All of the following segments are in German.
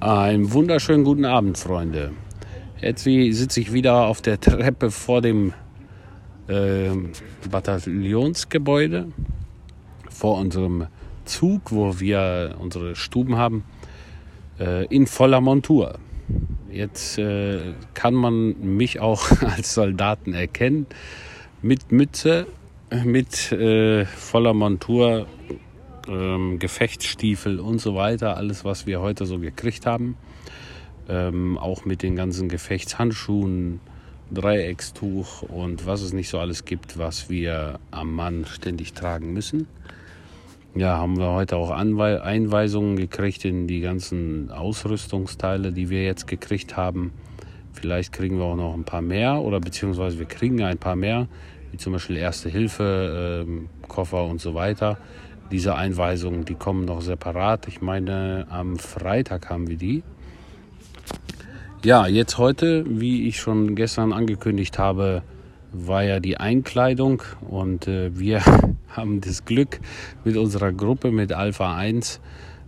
Einen wunderschönen guten Abend, Freunde. Jetzt sitze ich wieder auf der Treppe vor dem äh, Bataillonsgebäude, vor unserem Zug, wo wir unsere Stuben haben, äh, in voller Montur. Jetzt äh, kann man mich auch als Soldaten erkennen, mit Mütze, mit äh, voller Montur, ähm, Gefechtsstiefel und so weiter, alles, was wir heute so gekriegt haben. Ähm, auch mit den ganzen Gefechtshandschuhen, Dreieckstuch und was es nicht so alles gibt, was wir am Mann ständig tragen müssen. Ja, haben wir heute auch Anwe Einweisungen gekriegt in die ganzen Ausrüstungsteile, die wir jetzt gekriegt haben. Vielleicht kriegen wir auch noch ein paar mehr oder beziehungsweise wir kriegen ein paar mehr, wie zum Beispiel Erste Hilfe, ähm, Koffer und so weiter. Diese Einweisungen, die kommen noch separat. Ich meine, am Freitag haben wir die. Ja, jetzt heute, wie ich schon gestern angekündigt habe, war ja die Einkleidung und äh, wir haben das Glück mit unserer Gruppe, mit Alpha 1,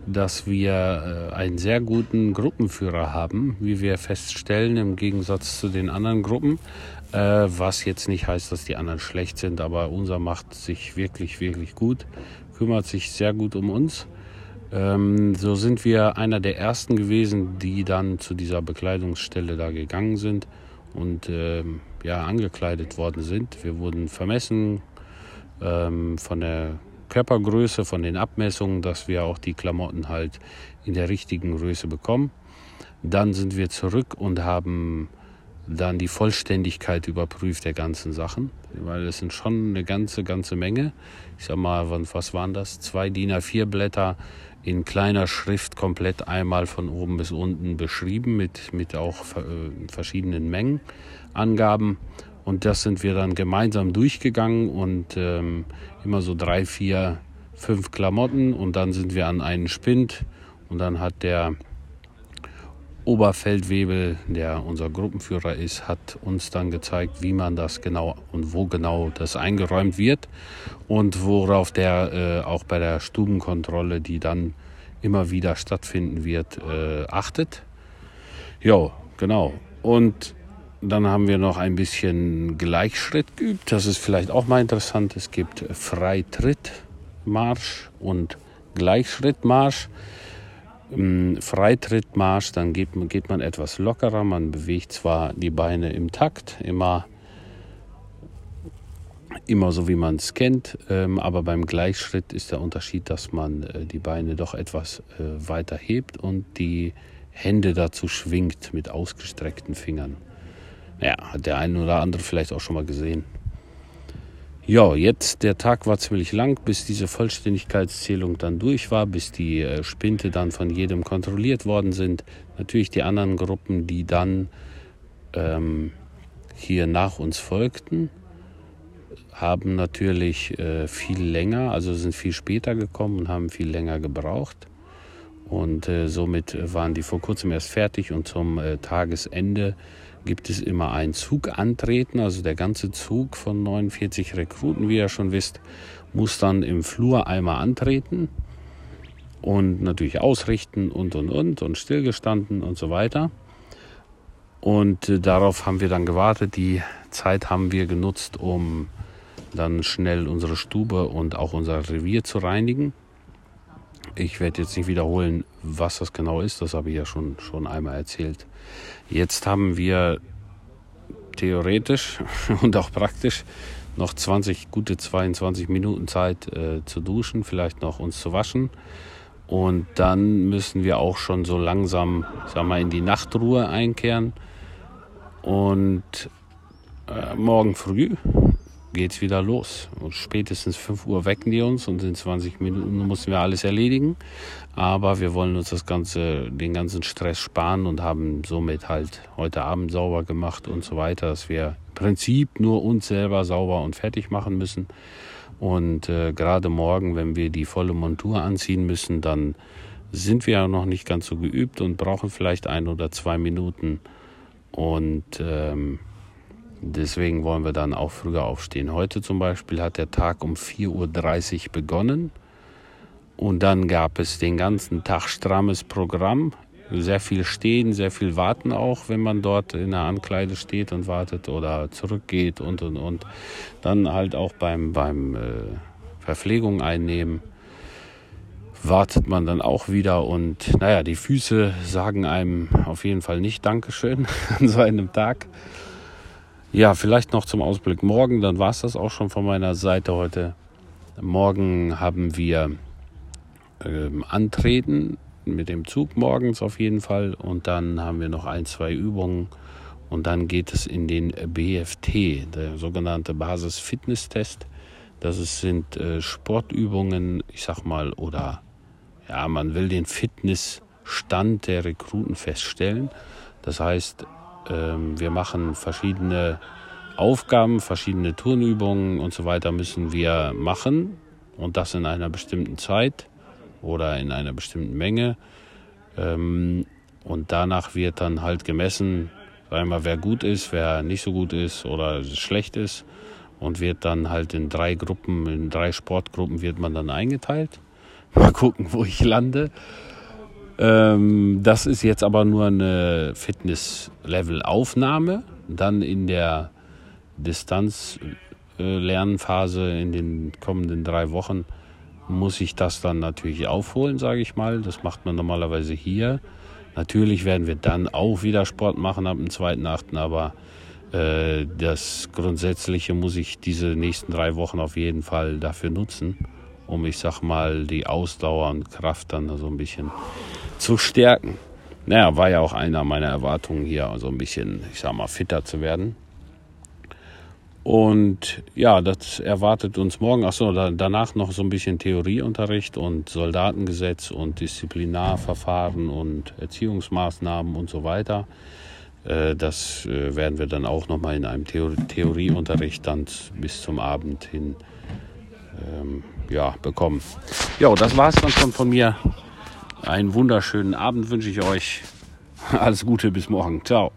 dass wir äh, einen sehr guten Gruppenführer haben, wie wir feststellen, im Gegensatz zu den anderen Gruppen. Äh, was jetzt nicht heißt, dass die anderen schlecht sind, aber unser macht sich wirklich, wirklich gut kümmert sich sehr gut um uns. Ähm, so sind wir einer der ersten gewesen, die dann zu dieser Bekleidungsstelle da gegangen sind und ähm, ja, angekleidet worden sind. Wir wurden vermessen ähm, von der Körpergröße, von den Abmessungen, dass wir auch die Klamotten halt in der richtigen Größe bekommen. Dann sind wir zurück und haben dann die Vollständigkeit überprüft der ganzen Sachen, weil es sind schon eine ganze, ganze Menge. Ich sag mal, was waren das? Zwei DIN A4 Blätter in kleiner Schrift komplett einmal von oben bis unten beschrieben mit, mit auch äh, verschiedenen Mengenangaben. Und das sind wir dann gemeinsam durchgegangen und ähm, immer so drei, vier, fünf Klamotten und dann sind wir an einen Spind und dann hat der Oberfeldwebel, der unser Gruppenführer ist, hat uns dann gezeigt, wie man das genau und wo genau das eingeräumt wird und worauf der äh, auch bei der Stubenkontrolle, die dann immer wieder stattfinden wird, äh, achtet. Ja, genau. Und dann haben wir noch ein bisschen Gleichschritt geübt. Das ist vielleicht auch mal interessant. Es gibt Freitrittmarsch und Gleichschrittmarsch. Freitrittmarsch, dann geht, geht man etwas lockerer. Man bewegt zwar die Beine im Takt, immer, immer so wie man es kennt, ähm, aber beim Gleichschritt ist der Unterschied, dass man äh, die Beine doch etwas äh, weiter hebt und die Hände dazu schwingt mit ausgestreckten Fingern. Ja, hat der eine oder andere vielleicht auch schon mal gesehen. Ja, jetzt der Tag war ziemlich lang, bis diese Vollständigkeitszählung dann durch war, bis die äh, Spinte dann von jedem kontrolliert worden sind. Natürlich die anderen Gruppen, die dann ähm, hier nach uns folgten, haben natürlich äh, viel länger, also sind viel später gekommen und haben viel länger gebraucht. Und äh, somit waren die vor kurzem erst fertig und zum äh, Tagesende gibt es immer ein Zugantreten. Also der ganze Zug von 49 Rekruten, wie ihr schon wisst, muss dann im Flur einmal antreten und natürlich ausrichten und und und und stillgestanden und so weiter. Und äh, darauf haben wir dann gewartet. Die Zeit haben wir genutzt, um dann schnell unsere Stube und auch unser Revier zu reinigen. Ich werde jetzt nicht wiederholen, was das genau ist, das habe ich ja schon, schon einmal erzählt. Jetzt haben wir theoretisch und auch praktisch noch 20, gute 22 Minuten Zeit äh, zu duschen, vielleicht noch uns zu waschen. Und dann müssen wir auch schon so langsam, sag mal, in die Nachtruhe einkehren. Und äh, morgen früh geht's wieder los. Und spätestens 5 Uhr wecken die uns und in 20 Minuten müssen wir alles erledigen. Aber wir wollen uns das ganze, den ganzen Stress sparen und haben somit halt heute Abend sauber gemacht und so weiter, dass wir im Prinzip nur uns selber sauber und fertig machen müssen. Und äh, gerade morgen, wenn wir die volle Montur anziehen müssen, dann sind wir ja noch nicht ganz so geübt und brauchen vielleicht ein oder zwei Minuten. Und ähm, Deswegen wollen wir dann auch früher aufstehen. Heute zum Beispiel hat der Tag um 4.30 Uhr begonnen und dann gab es den ganzen Tag strammes Programm sehr viel stehen, sehr viel warten auch, wenn man dort in der Ankleide steht und wartet oder zurückgeht und und und. Dann halt auch beim, beim äh, Verpflegung einnehmen wartet man dann auch wieder und naja, die Füße sagen einem auf jeden Fall nicht Dankeschön an so einem Tag. Ja, vielleicht noch zum Ausblick morgen, dann war es das auch schon von meiner Seite heute. Morgen haben wir ähm, Antreten mit dem Zug morgens auf jeden Fall und dann haben wir noch ein, zwei Übungen und dann geht es in den BFT, der sogenannte Basis-Fitness-Test. Das sind äh, Sportübungen, ich sag mal, oder ja, man will den Fitnessstand der Rekruten feststellen. Das heißt, wir machen verschiedene Aufgaben, verschiedene Turnübungen und so weiter müssen wir machen und das in einer bestimmten Zeit oder in einer bestimmten Menge. Ähm, und danach wird dann halt gemessen, einmal wer gut ist, wer nicht so gut ist oder schlecht ist und wird dann halt in drei Gruppen, in drei Sportgruppen wird man dann eingeteilt. Mal gucken, wo ich lande. Ähm, das ist jetzt aber nur eine Fitness-Level-Aufnahme. Dann in der Distanz-Lernphase in den kommenden drei Wochen muss ich das dann natürlich aufholen, sage ich mal. Das macht man normalerweise hier. Natürlich werden wir dann auch wieder Sport machen ab dem 2.8., aber äh, das Grundsätzliche muss ich diese nächsten drei Wochen auf jeden Fall dafür nutzen um, ich sag mal, die Ausdauer und Kraft dann so ein bisschen zu stärken. Naja, war ja auch einer meiner Erwartungen hier, so ein bisschen, ich sag mal, fitter zu werden. Und ja, das erwartet uns morgen. Achso, da, danach noch so ein bisschen Theorieunterricht und Soldatengesetz und Disziplinarverfahren und Erziehungsmaßnahmen und so weiter. Äh, das äh, werden wir dann auch nochmal in einem Theorieunterricht dann bis zum Abend hin ähm, ja, bekommen. Ja, das war es dann schon von mir. Einen wunderschönen Abend wünsche ich euch. Alles Gute, bis morgen. Ciao.